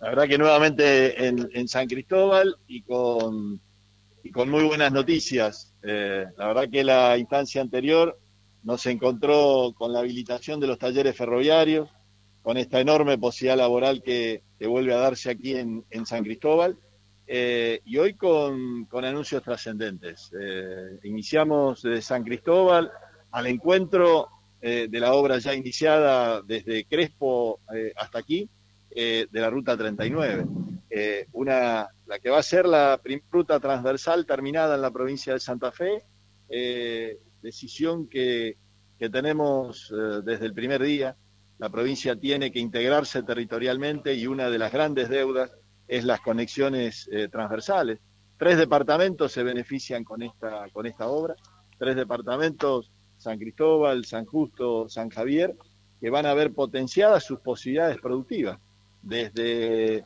La verdad que nuevamente en, San Cristóbal y con, muy buenas noticias. Eh, la verdad que la instancia anterior nos encontró con la habilitación de los talleres ferroviarios, con esta enorme posibilidad laboral que, vuelve a darse aquí en, San Cristóbal, eh, y hoy con, anuncios trascendentes. Eh, iniciamos desde San Cristóbal al encuentro de la obra ya iniciada desde Crespo hasta aquí, de la Ruta 39. una, la que va a ser la ruta transversal terminada en la provincia de Santa Fe, decisión que, que tenemos desde el primer día la provincia tiene que integrarse territorialmente y una de las grandes deudas es las conexiones eh, transversales. Tres departamentos se benefician con esta, con esta obra, tres departamentos, San Cristóbal, San Justo, San Javier, que van a ver potenciadas sus posibilidades productivas, desde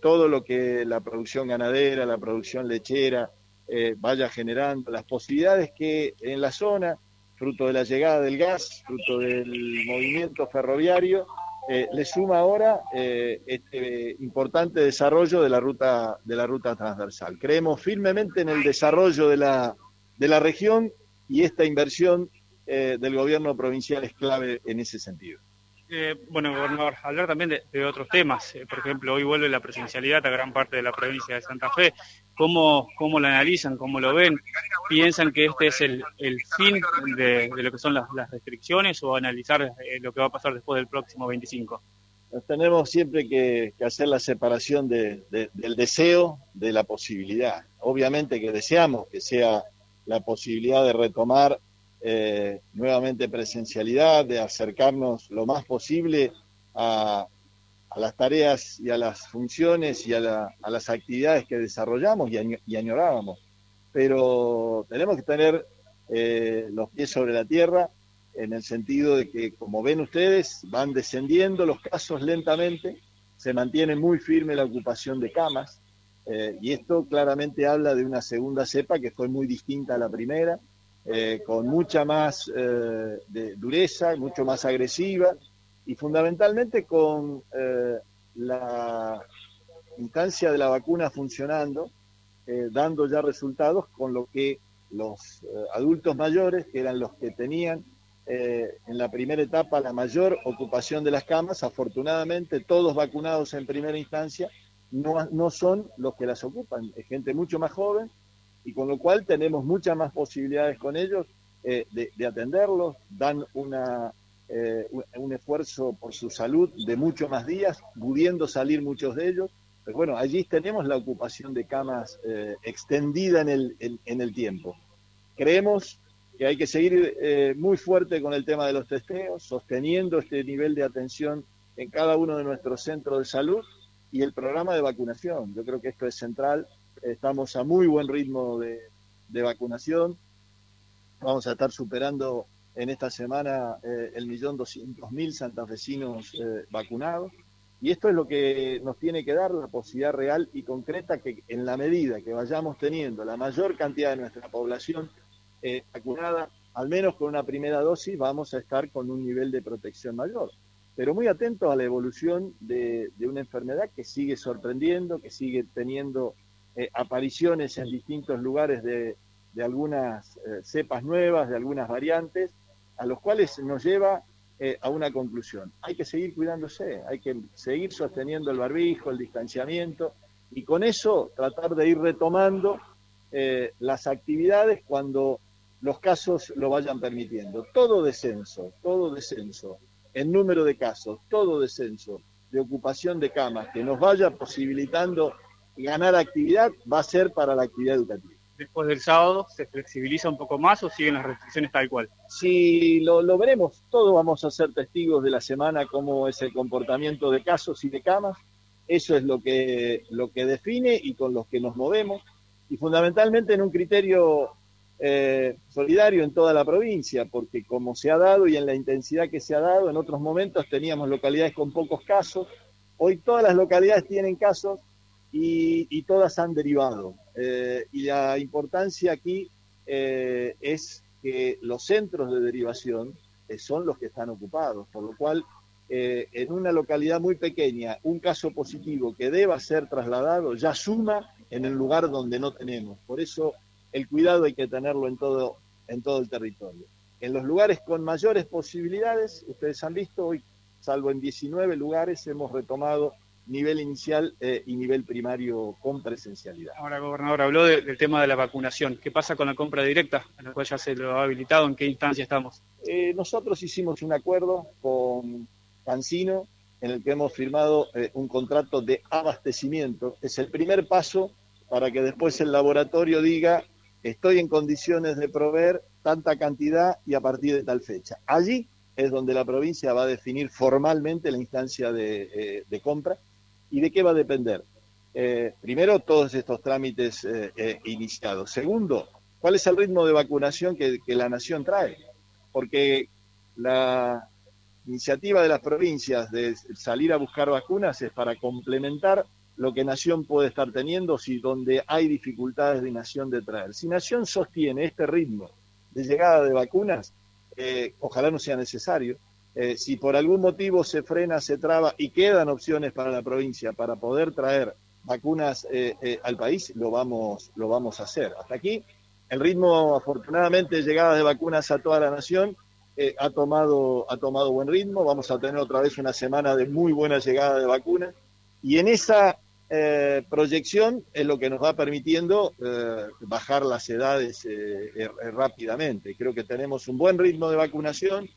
todo lo que la producción ganadera, la producción lechera eh, vaya generando, las posibilidades que en la zona fruto de la llegada del gas, fruto del movimiento ferroviario, eh, le suma ahora eh, este importante desarrollo de la ruta de la ruta transversal. Creemos firmemente en el desarrollo de la, de la región y esta inversión eh, del gobierno provincial es clave en ese sentido. Eh, bueno, gobernador, hablar también de, otros temas. Eh, por ejemplo, hoy vuelve la presencialidad a gran parte de la provincia de Santa Fe. ¿Cómo, cómo lo analizan? ¿Cómo lo ven? ¿Piensan que este es el, fin de, lo que son las, restricciones o analizar eh, lo que va a pasar después del próximo 25? tenemos siempre que, hacer la separación del deseo de la posibilidad. Obviamente que deseamos que sea la posibilidad de retomar eh, nuevamente presencialidad, de acercarnos lo más posible a, las tareas y a las funciones y a, las actividades que desarrollamos y, añorábamos. Pero tenemos que tener eh, los pies sobre la tierra en el sentido de que, como ven ustedes, van descendiendo los casos lentamente, se mantiene muy firme la ocupación de camas, eh, y esto claramente habla de una segunda cepa que fue muy distinta a la primera, eh, con mucha más eh, dureza, mucho más agresiva y fundamentalmente con eh, la instancia de la vacuna funcionando, dando ya resultados con lo que los adultos mayores, que eran los que tenían en la primera etapa la mayor ocupación de las camas, afortunadamente todos vacunados en primera instancia, no, no son los que las ocupan, es gente mucho más joven y con lo cual tenemos muchas más posibilidades con ellos eh, de, atenderlos, dan una, eh, un esfuerzo por su salud de muchos más días, pudiendo salir muchos de ellos. Pero bueno, allí tenemos la ocupación de camas eh, extendida en el, en, el tiempo. Creemos que hay que seguir muy fuerte con el tema de los testeos, sosteniendo este nivel de atención en cada uno de nuestros centros de salud y el programa de vacunación. Yo creo que esto es central Estamos a muy buen ritmo de, vacunación. Vamos a estar superando en esta semana eh, el millón doscientos mil santafesinos eh, vacunados. Y esto es lo que nos tiene que dar la posibilidad real y concreta que en la medida que vayamos teniendo la mayor cantidad de nuestra población eh, vacunada, al menos con una primera dosis, vamos a estar con un nivel de protección mayor. Pero muy atentos a la evolución de, de una enfermedad que sigue sorprendiendo, que sigue teniendo eh, apariciones en distintos lugares de, algunas eh, cepas nuevas, de algunas variantes, a los cuales nos lleva eh, a una conclusión. Hay que seguir cuidándose, hay que seguir sosteniendo el barbijo, el distanciamiento, y con eso tratar de ir retomando las actividades cuando los casos lo vayan permitiendo. Todo descenso, todo descenso en número de casos, todo descenso de ocupación de camas que nos vaya posibilitando ganar actividad va a ser para la actividad educativa. Después del sábado, ¿se flexibiliza un poco más o siguen las restricciones tal cual? Sí, lo, lo veremos. Todos vamos a ser testigos de la semana cómo es el comportamiento de casos y de camas. Eso es lo que, lo que define y con los que nos movemos. Y fundamentalmente en un criterio eh, solidario en toda la provincia, porque como se ha dado y en la intensidad que se ha dado, en otros momentos teníamos localidades con pocos casos, hoy todas las localidades tienen casos y, todas han derivado. Eh, y la importancia aquí eh, es que los centros de derivación eh, son los que están ocupados, por lo cual en una localidad muy pequeña un caso positivo que deba ser trasladado, ya suma en el lugar donde no tenemos. Por eso el cuidado hay que tenerlo en todo, en todo el territorio. En los lugares con mayores posibilidades, ustedes han visto hoy, salvo en 19 lugares, hemos retomado nivel inicial eh, y nivel primario con presencialidad. Ahora, gobernador, habló del tema de la vacunación. ¿Qué pasa con la compra directa, a la cual ya se lo ha habilitado? ¿En qué instancia estamos? Eh, nosotros hicimos un acuerdo con Cancino en el que hemos firmado eh, un contrato de abastecimiento. Es el primer paso para que después el laboratorio diga estoy en condiciones de proveer tanta cantidad y a partir de tal fecha. Allí es donde la provincia va a definir formalmente la instancia de, de compra ¿Y de qué va a depender? Eh, primero, todos estos trámites eh, eh, iniciados. Segundo, ¿cuál es el ritmo de vacunación que, la Nación trae? Porque la iniciativa de las provincias de salir a buscar vacunas es para complementar lo que Nación puede estar teniendo si donde hay dificultades de Nación de traer. Si Nación sostiene este ritmo de llegada de vacunas, ojalá no sea necesario, eh, si por algún motivo se frena, se traba y quedan opciones para la provincia para poder traer vacunas eh, eh, al país, lo vamos, lo vamos a hacer. Hasta aquí, el ritmo, afortunadamente, de llegada de vacunas a toda la nación ha, tomado, ha tomado buen ritmo. Vamos a tener otra vez una semana de muy buena llegada de vacunas. Y en esa proyección es lo que nos va permitiendo bajar las edades rápidamente. Creo que tenemos un buen ritmo de vacunación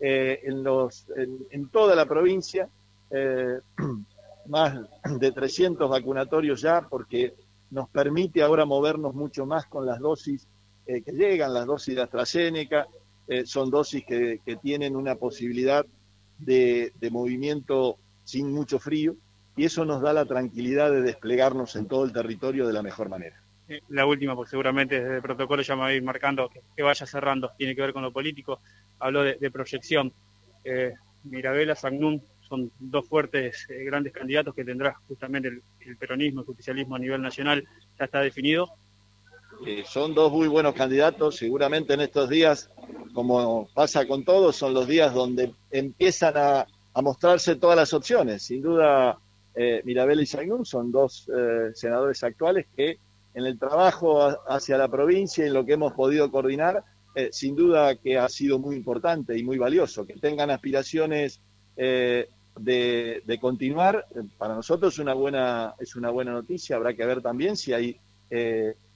eh, en, los, en, toda la provincia, eh, más de 300 vacunatorios ya, porque nos permite ahora movernos mucho más con las dosis eh, que llegan, las dosis de AstraZeneca, son dosis que, tienen una posibilidad de, de movimiento sin mucho frío, y eso nos da la tranquilidad de desplegarnos en todo el territorio de la mejor manera. La última, porque seguramente desde el protocolo ya me va a ir marcando que, vaya cerrando, tiene que ver con lo político, habló de, proyección. Eh, Mirabela, Sagnum son dos fuertes, eh, grandes candidatos que tendrá justamente el, peronismo, el justicialismo a nivel nacional, ya está definido. Eh, son dos muy buenos candidatos, seguramente en estos días, como pasa con todos, son los días donde empiezan a, mostrarse todas las opciones. Sin duda, Mirabel y Sagnum son dos senadores actuales que en el trabajo hacia la provincia y en lo que hemos podido coordinar, eh, sin duda que ha sido muy importante y muy valioso. Que tengan aspiraciones eh, de, continuar, eh, para nosotros una, buena, es una buena noticia. Habrá que ver también si hay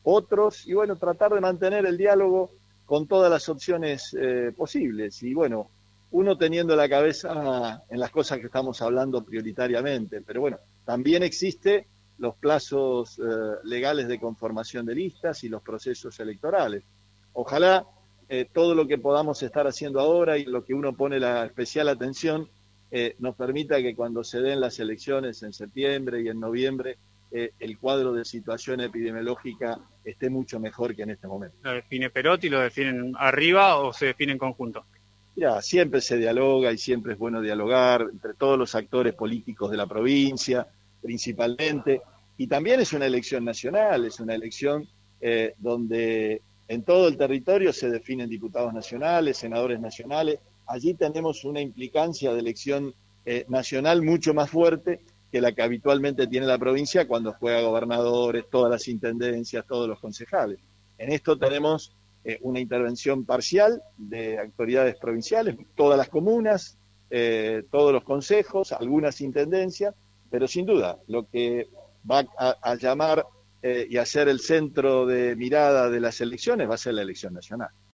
otros y bueno, tratar de mantener el diálogo con todas las opciones posibles. Y bueno, uno teniendo la cabeza en las cosas que estamos hablando prioritariamente, pero bueno, también existe los plazos legales de conformación de listas y los procesos electorales. Ojalá eh, todo lo que podamos estar haciendo ahora y lo que uno pone la especial atención eh, nos permita que cuando se den las elecciones en septiembre y en noviembre, eh, el cuadro de situación epidemiológica esté mucho mejor que en este momento. ¿Lo define Perotti, lo definen arriba o se define en conjunto? Ya, siempre se dialoga y siempre es bueno dialogar entre todos los actores políticos de la provincia, principalmente, y también es una elección nacional, es una elección donde en todo el territorio se definen diputados nacionales, senadores nacionales. Allí tenemos una implicancia de elección eh, nacional mucho más fuerte que la que habitualmente tiene la provincia cuando juega gobernadores, todas las intendencias, todos los concejales. En esto tenemos eh, una intervención parcial de autoridades provinciales, todas las comunas, eh, todos los consejos, algunas intendencias, pero sin duda lo que va a llamar eh, y hacer el centro de mirada de las elecciones va a ser la elección nacional.